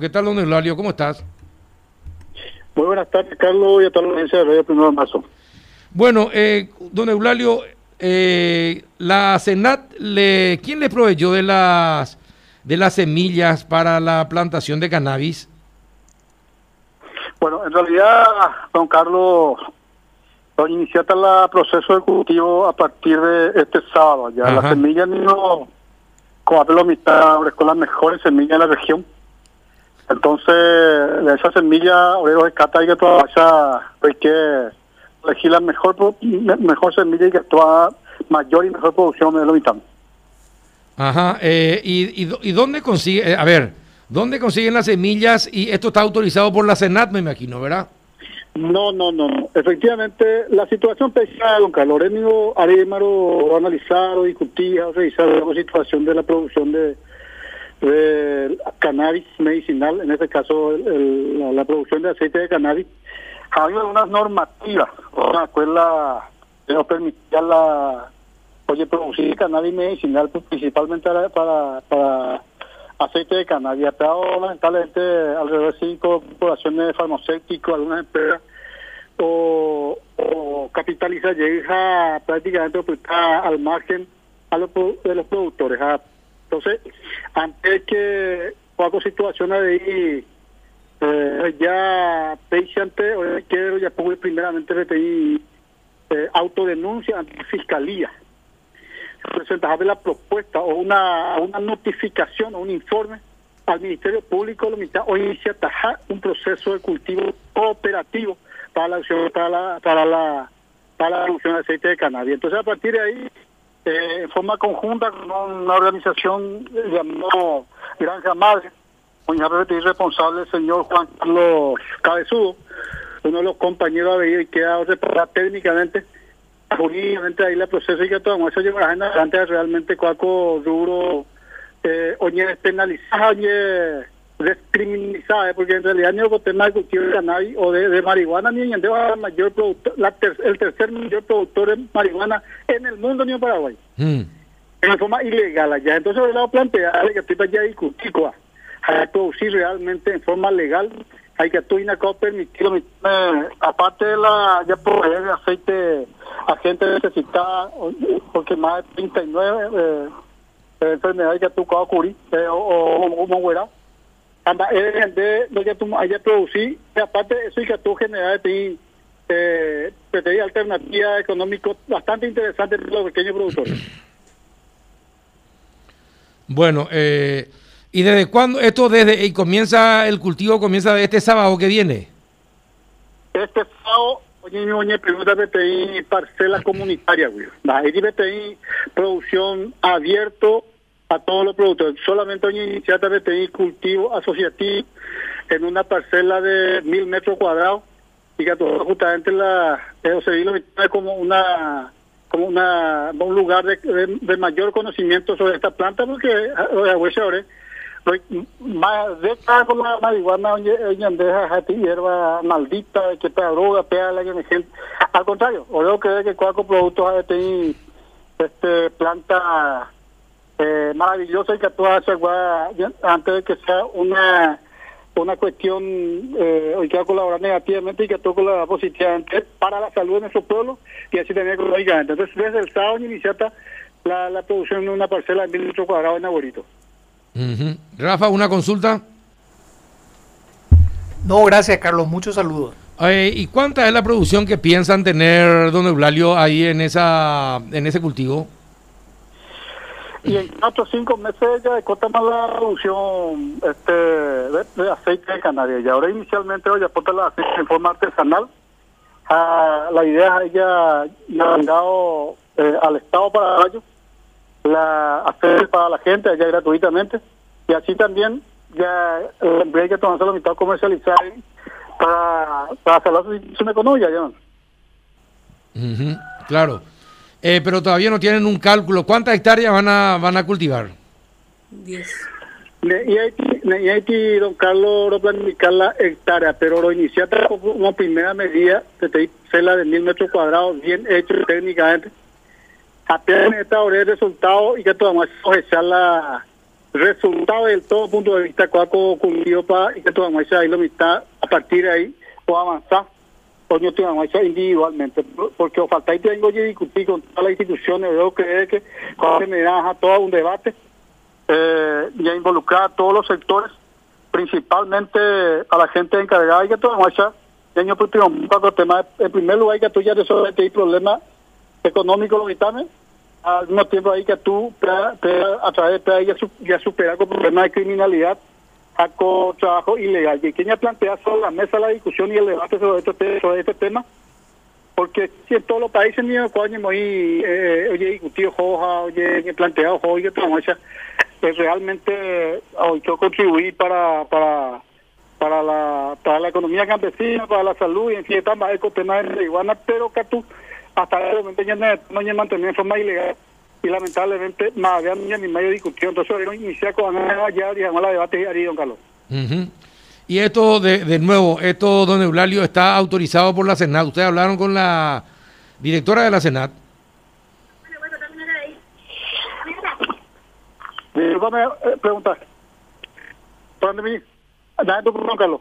¿Qué tal, don Eulalio? ¿Cómo estás? Muy buenas tardes, Carlos, y a toda la audiencia de Radio Primero de Marzo. Bueno, eh, don Eulalio, eh, la Senat, le, ¿quién le proveyó de las, de las semillas para la plantación de cannabis? Bueno, en realidad, don Carlos, don iniciata el proceso de cultivo a partir de este sábado. Ya Ajá. las semillas no, como la mitad, con las mejores semillas de la región. Entonces, de esa semilla, Oreros de Cata, hay que todavía hay que elegir la mejor, mejor semilla y que toda mayor y mejor producción de lo mitad. Ajá. eh, y, y, ¿Y dónde consigue? eh, a ver, ¿dónde consiguen las semillas? Y esto está autorizado por la Senat, me imagino, ¿verdad? No, no, no. Efectivamente, la situación pesada, don Carlos Lorenzo Arémaro ha analizado, discutido, revisado la situación de la producción de, de cannabis medicinal, en este caso el- la, la producción de aceite de cannabis. Ha habido algunas normativas, una escuela que nos permitía la, oye, producir cannabis medicinal principalmente para, para, aceite de cannabis. Ha estado lamentablemente alrededor de cinco corporaciones farmacéuticas, algunas empresas, o, o capitaliza llega prácticamente pues, a- al margen a los, de los productores. ah. Entonces, antes que cualquier situación ahí eh, ya patiente o quiero ya pongo primeramente RTI eh, autodenuncia ante fiscalía presentar la propuesta o una, una notificación o un informe al Ministerio Público Mitad o inicia tajar un proceso de cultivo cooperativo para la para la, para la, para la producción de aceite de cannabis. Entonces a partir de ahí, eh, en forma conjunta con una organización llamada Granja Madre, con el responsable el señor Juan Carlos Cabezudo, uno de los compañeros de ahí que ha técnicamente jurídicamente ahí la proceso y que todo eso llevará en adelante realmente cualco rubro eh, oye despenalizada oye descriminalizada porque en realidad ni el tema de cultivo de cannabis o de, de marihuana ni en el mayor productor la ter- el tercer mayor productor de marihuana en el mundo ni en Paraguay Mm. en forma ilegal allá. Entonces, el lado plantear que estoy ya discutir, que producir realmente en forma legal, hay que tú inacó permitirlo, eh, aparte de la, ya proveer de aceite a gente necesitada, porque más de 39 eh, eh, enfermedades que tú cubrir, eh, o, o, o. Anda, de lo que tú y aparte eso, y que tú generar de eh, de ti alternativa económica bastante interesante para los pequeños productores. Bueno, eh, ¿y desde cuándo? Esto desde, y comienza, el cultivo comienza este sábado que viene. Este sábado, oye, pregunta BTI parcela comunitaria, güey. La BTI producción abierto a todos los productores. Solamente oye, iniciata BTI cultivo asociativo en una parcela de mil metros cuadrados y que todo justamente la vino como una como una un lugar de, de- de mayor conocimiento sobre esta planta porque eh, güey, ahora más de cada con la marihuana oye oye, deja jati hierba maldita que te droga pega la gente al contrario o que que cuatro productos de este planta eh, maravillosa y que tú haces gua- antes de que sea una una cuestión eh, hoy que va a colaborar negativamente y que tú colaborar positivamente para la salud de nuestro pueblo y así también económicamente. Entonces, desde el sábado iniciata la, la producción de una parcela de mil metros cuadrados en Abuelito. Ujú. Rafa, una consulta. No, gracias, Carlos. Muchos saludos. Eh, ¿Y cuánta es la producción que piensan tener, don Eulalio, ahí en esa en ese cultivo? Y en cuatro o cinco meses ya corta más la producción este, de, aceite de cannabis. Y ahora inicialmente hoy aporta la aceite en forma artesanal. Ah, la idea es ya han dado al Estado paraguayo la hacer para la gente allá gratuitamente. Y así también ya eh, hay que tomarse la mitad comercializar para, para hacer la subsistència económica. ¿ya? Ujú, Claro. Eh, pero todavía no tienen un cálculo. ¿Cuántas hectáreas van a, van a cultivar? 10. Ne- Y Haití, ne- y Haití, don Carlos, lo planificar la hectárea, pero lo iniciata como como primera medida, que te dice la de mil metros cuadrados, bien hecho técnicamente. Apenas esta hora el resultado y que tomamos echar la, resultado del todo punto de vista cuaco cumplido para y que mamá ahí lo mitad a partir de ahí o avanzar tu mamá individualmente. Porque o falta y tengo que discutir con todas las instituciones veo que que cuando me da todo un debate eh, y a involucrar a todos los sectores principalmente a la gente encargada. Y que mamá año cuatro temas en primer lugar que tú ya resolviste el problema económico lo al mismo tiempo hay que tú a través de ya superar con problemas de criminalidad con trabajo ilegal. Y quien ya plantea sobre la mesa la discusión y el debate sobre este, sobre este tema, porque si en todos los países ni en muy eh, oye discutido hoja, oye planteado hoy que pues realmente hoy quiero contribuir para para para la para la economía campesina, para la salud y en fin, más temas de iguana pero que tú hasta el momento ya no mantener en forma ilegal y lamentablemente más había ni medio discusión. Entonces, iniciar con ya, digamos, la debate ahí, don Carlos. Y esto, de, de nuevo, esto, don Eulalio, está autorizado por la Senat. Ustedes hablaron con la directora de la Senat. Disculpame eh, preguntar. ¿Dónde me? Don Carlos.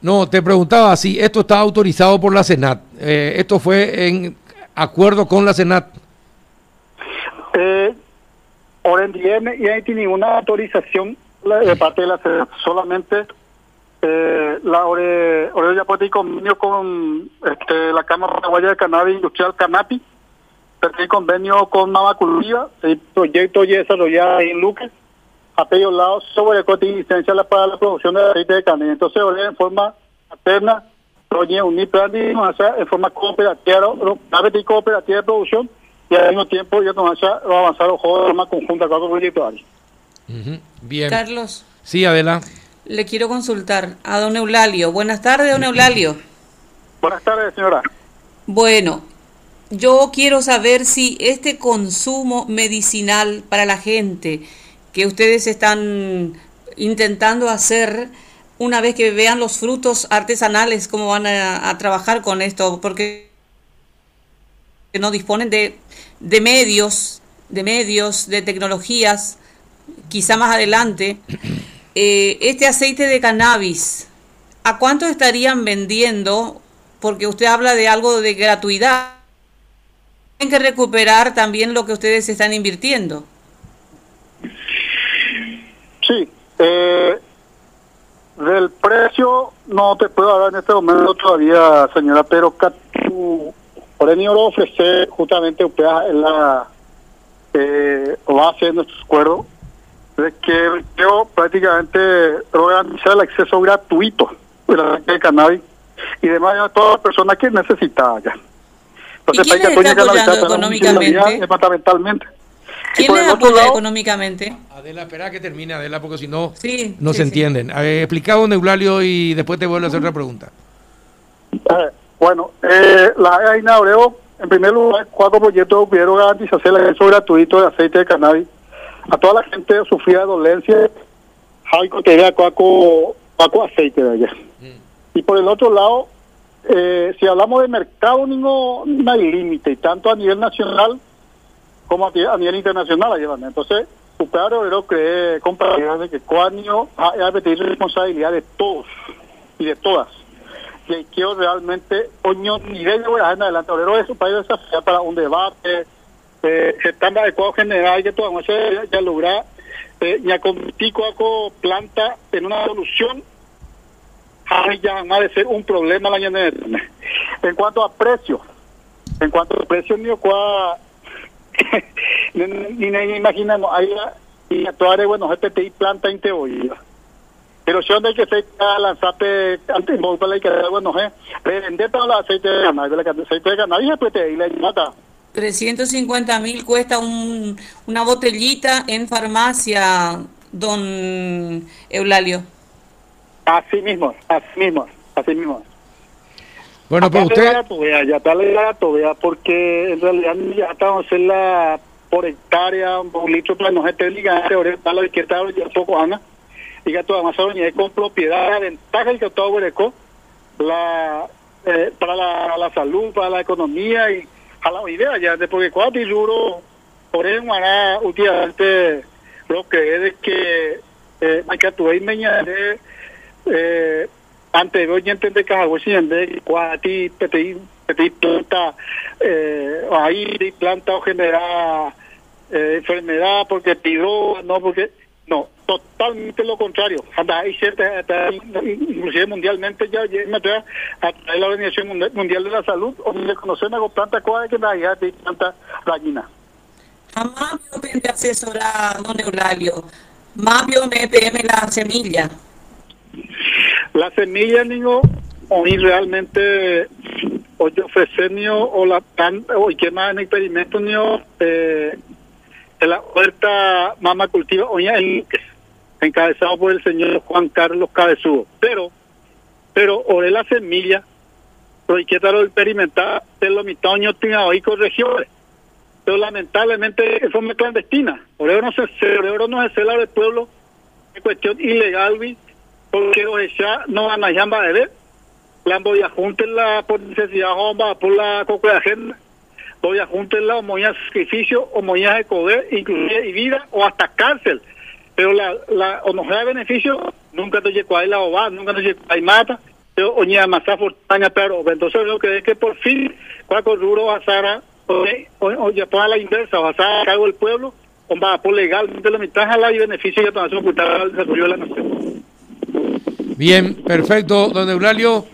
No, te preguntaba si esto está autorizado por la Senat. Eh, esto fue en acuerdo con la Senat. Eh, ahora en día y hay ninguna autorización de parte de la solamente eh, la ore, ore ya puede convenio con este, la Cámara Paraguaya de Cannabis Industrial Canapi, el convenio con Mamacultiva, el proyecto ya desarrollado en Luque, a aquellos lados sobre licencia para la producción de aceite de cannabis. Entonces, ahora en forma alterna, unir plan de en forma cooperativa, cooperativa de producción, y al mismo tiempo ya va a avanzar los juegos de forma conjunta con Bien. Carlos. Sí, Adela. Le quiero consultar a don Eulalio. Buenas tardes, don Eulalio. Buenas tardes, señora. Bueno, yo quiero saber si este consumo medicinal para la gente que ustedes están intentando hacer una vez que vean los frutos artesanales, cómo van a, a trabajar con esto, porque no disponen de de medios, de medios, de tecnologías, quizá más adelante, eh, este aceite de cannabis, ¿a cuánto estarían vendiendo? Porque usted habla de algo de gratuidad. Tienen que recuperar también lo que ustedes están invirtiendo. Sí, eh, del precio no te puedo hablar en este momento todavía, señora, pero lo ofrecer justamente en la eh, base de nuestro acuerdo de que yo prácticamente organizar el acceso gratuito de la de cannabis y demás a todas las personas que necesitan ya. Entonces, ¿Y quién está apoyando económicamente? Departamentalmente. ¿Quién le apoya económicamente? Adela, espera que termine, Adela, porque si no, no se entienden. Explicado, Neulalio, y después te vuelvo a hacer otra pregunta. Bueno, eh, la AINA Oreo, en primer lugar, cuatro proyectos pudieron garantizar el acceso gratuito de aceite de cannabis a toda la gente que sufría de dolencia, que era cuaco, cuaco aceite de allá. Mm. Y por el otro lado, eh, si hablamos de mercado, no, hay límite, tanto a nivel nacional como a, nivel internacional. Allá, Entonces, Upea Oreo cree, compañeros, de que cuánio hay que responsabilidad de todos y de todas que quiero realmente nivel de en adelante. Ahora eso para desafiar para un debate eh, están adecuado general que todo ya, ya lograr eh, ya convertir con planta en una solución ya va a ser un problema la en cuanto a precio en cuanto a precio mío cuál ni, ni, imaginamos ahí y actuar bueno GPTI planta en pero si donde que se lanzarte antes para la que bueno eh revender todo el aceite de cannabis el aceite de cannabis después te la mata 350 mil cuesta un, una botellita en farmacia don Eulalio. Así mismo así mismo así mismo. Bueno, pues usted... ya está la todavía porque en realidad ya estamos en la por hectárea, un litro, pues no se te liga, ahorita la izquierda ya poco, Ana y que toda Amazonia con propiedad, la ventaja que todo la eh, para la, salud, para la economía y a la idea ya, de porque cuatro y juro, por eso hará últimamente lo que es de que eh, hay que tuve meñare eh, ante voy a entender que hago si de cuati peti planta eh, ahí de planta o generar eh, enfermedad porque tiró no porque totalmente lo contrario. Anda hay cierta inclusive mundialmente ya me trae a traer la organización mundial de la salud donde conocen algo planta cuál que la de planta gallina jamás me asesora don Eulario más me PM la semilla. La semilla, niño, hoy realmente, hoy ofrecer, niño, o la tan, hoy que más en experimento, niño, eh, en la huerta Mama Cultiva, hoy en encabezado por el señor Juan Carlos Cabezudo. Pero, pero, oré la semilla, pero hay que dar el experimentar, de los mitad años tiene hoy con regiones. Pero lamentablemente es clandestina. Oreo no se, oreo no se del pueblo, es cuestión ilegal, porque ya no van a llamar a ver la voy a juntarla por necesidad por la coca de agenda voy a juntarla o moñas sacrificio o moñas de poder inclusive y vida o hasta cárcel pero la la o no da beneficio nunca te llegó ahí la oba nunca te llegó ahí mata pero oña más fortaña pero entonces lo que es que por fin cuando duro a Sara o ya toda la inversa va a cargo del pueblo o va por legalmente la mitad a la y beneficio y a ocultar el desarrollo de la nación Bien, perfecto, don Eulario.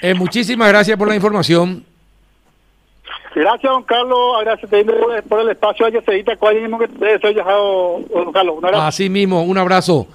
Eh, muchísimas gracias por la información. Gracias, don Carlos. Gracias por el espacio. Ayer se cuál mismo que te deseo, don Carlos. Así mismo, un abrazo.